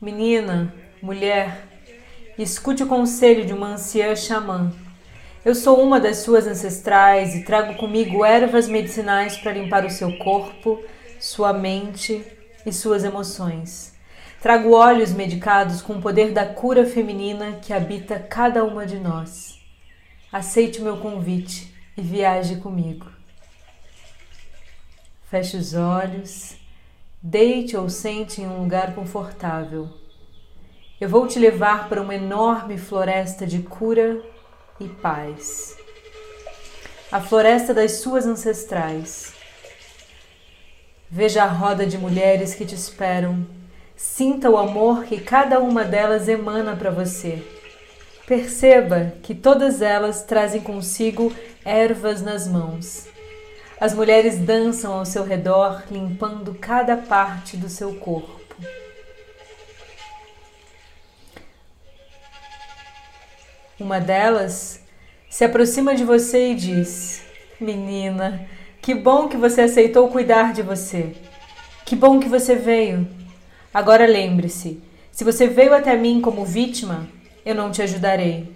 Menina, mulher, escute o conselho de uma anciã xamã. Eu sou uma das suas ancestrais e trago comigo ervas medicinais para limpar o seu corpo, sua mente e suas emoções. Trago óleos medicados com o poder da cura feminina que habita cada uma de nós. Aceite o meu convite e viaje comigo. Feche os olhos, deite ou sente em um lugar confortável. Eu vou te levar para uma enorme floresta de cura e paz. A floresta das suas ancestrais. Veja a roda de mulheres que te esperam. Sinta o amor que cada uma delas emana para você. Perceba que todas elas trazem consigo ervas nas mãos. As mulheres dançam ao seu redor, limpando cada parte do seu corpo. Uma delas se aproxima de você e diz: Menina, que bom que você aceitou cuidar de você. Que bom que você veio. Agora lembre-se: se você veio até mim como vítima, eu não te ajudarei.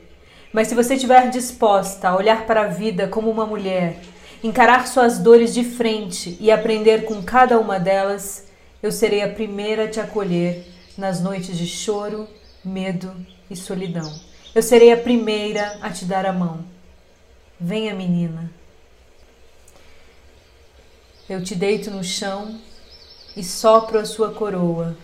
Mas se você estiver disposta a olhar para a vida como uma mulher, encarar suas dores de frente e aprender com cada uma delas, eu serei a primeira a te acolher nas noites de choro, medo e solidão. Eu serei a primeira a te dar a mão. Venha, menina. Eu te deito no chão e sopro a sua coroa.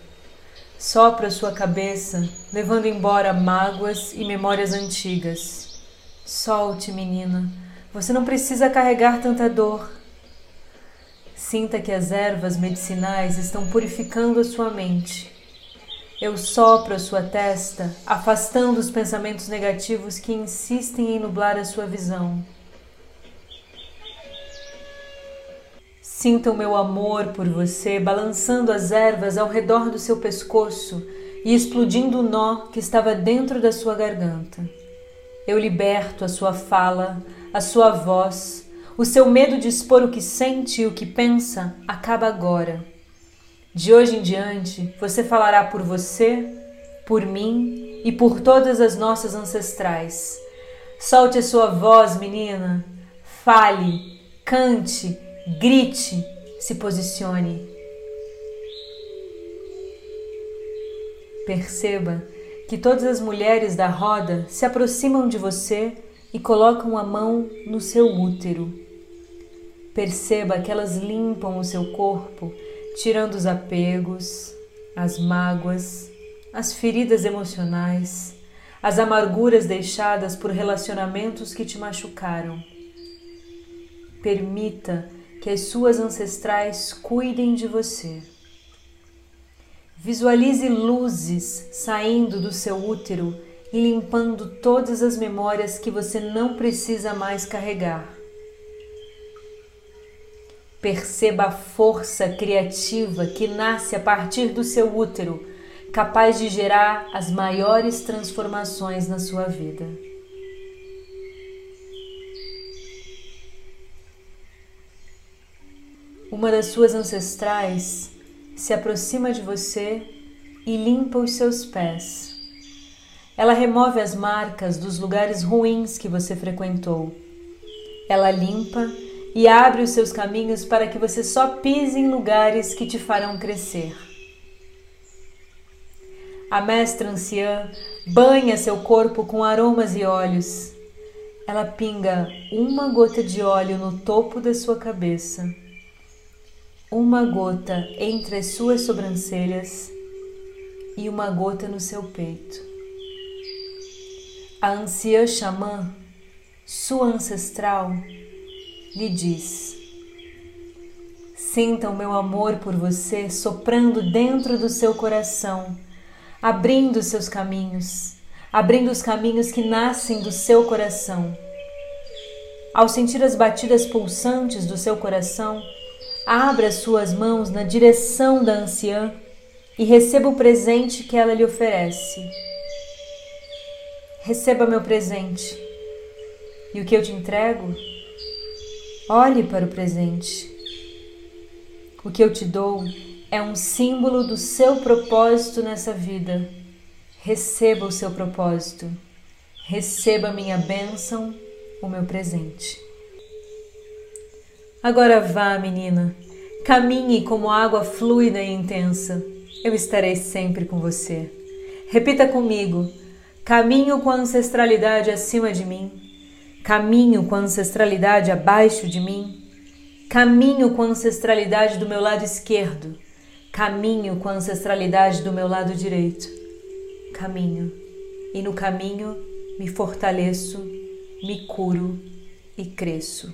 Sopro a sua cabeça, levando embora mágoas e memórias antigas. Solte, menina. Você não precisa carregar tanta dor. Sinta que as ervas medicinais estão purificando a sua mente eu sopro a sua testa, afastando os pensamentos negativos que insistem em nublar a sua visão. Sinta o meu amor por você balançando as ervas ao redor do seu pescoço e explodindo o nó que estava dentro da sua garganta. Eu liberto a sua fala, a sua voz, o seu medo de expor o que sente e o que pensa acaba agora. De hoje em diante, você falará por você, por mim e por todas as nossas ancestrais. Solte a sua voz, menina. Fale, cante, grite, se posicione. Perceba que todas as mulheres da roda se aproximam de você e colocam a mão no seu útero. Perceba que elas limpam o seu corpo tirando os apegos, as mágoas, as feridas emocionais, as amarguras deixadas por relacionamentos que te machucaram. Permita que as suas ancestrais cuidem de você. Visualize luzes saindo do seu útero e limpando todas as memórias que você não precisa mais carregar. Perceba a força criativa que nasce a partir do seu útero, capaz de gerar as maiores transformações na sua vida. Uma das suas ancestrais se aproxima de você e limpa os seus pés. Ela remove as marcas dos lugares ruins que você frequentou. Ela limpa e abre os seus caminhos para que você só pise em lugares que te farão crescer. A mestra anciã banha seu corpo com aromas e óleos. Ela pinga uma gota de óleo no topo da sua cabeça, uma gota entre as suas sobrancelhas e uma gota no seu peito. A anciã xamã, sua ancestral, lhe diz: Sinta o meu amor por você soprando dentro do seu coração, abrindo seus caminhos, abrindo os caminhos que nascem do seu coração. Ao sentir as batidas pulsantes do seu coração, abra as suas mãos na direção da anciã e receba o presente que ela lhe oferece. Receba meu presente. E o que eu te entrego Olhe para o presente. O que eu te dou é um símbolo do seu propósito nessa vida. Receba o seu propósito. Receba minha bênção, o meu presente. Agora vá, menina. Caminhe como água fluida e intensa. Eu estarei sempre com você. Repita comigo: caminho com a ancestralidade acima de mim. Caminho com a ancestralidade abaixo de mim. Caminho com a ancestralidade do meu lado esquerdo. Caminho com a ancestralidade do meu lado direito. Caminho. E no caminho me fortaleço, me curo e cresço.